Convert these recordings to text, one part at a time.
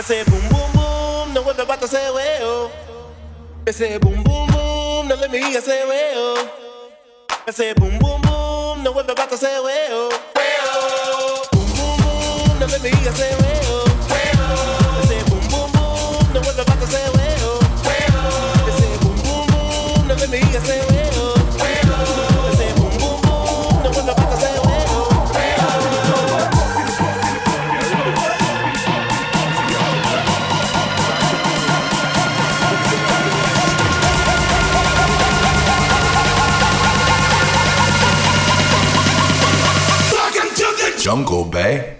I say boom boom boom, no what about to say well. I say boom boom boom, no let me hear say well. I say boom boom boom, no what about to say. Well, boom boom boom, no let me hear say Jungle Bay.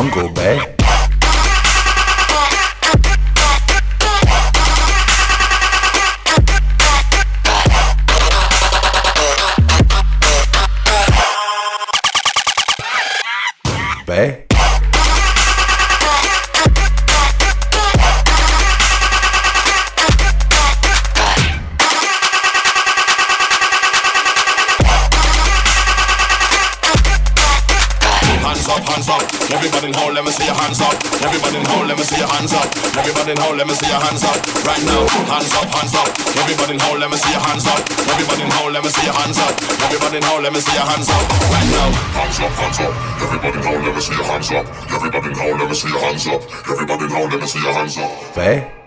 don't go back. Hands up. Everybody in hole, let me see your hands up. Everybody in hole, let me see your hands up. Everybody in hole, let me see your hands up. Right now, hands up, hands up. Everybody in hole, let me see your hands up. Everybody in hole, let me see your hands up. Everybody in hole, let me see your hands up. Right now, Hands up, hands up. Everybody now, let me see your hands up. Everybody now, let me see your hands up. Everybody now, let me see your hands up. Bay.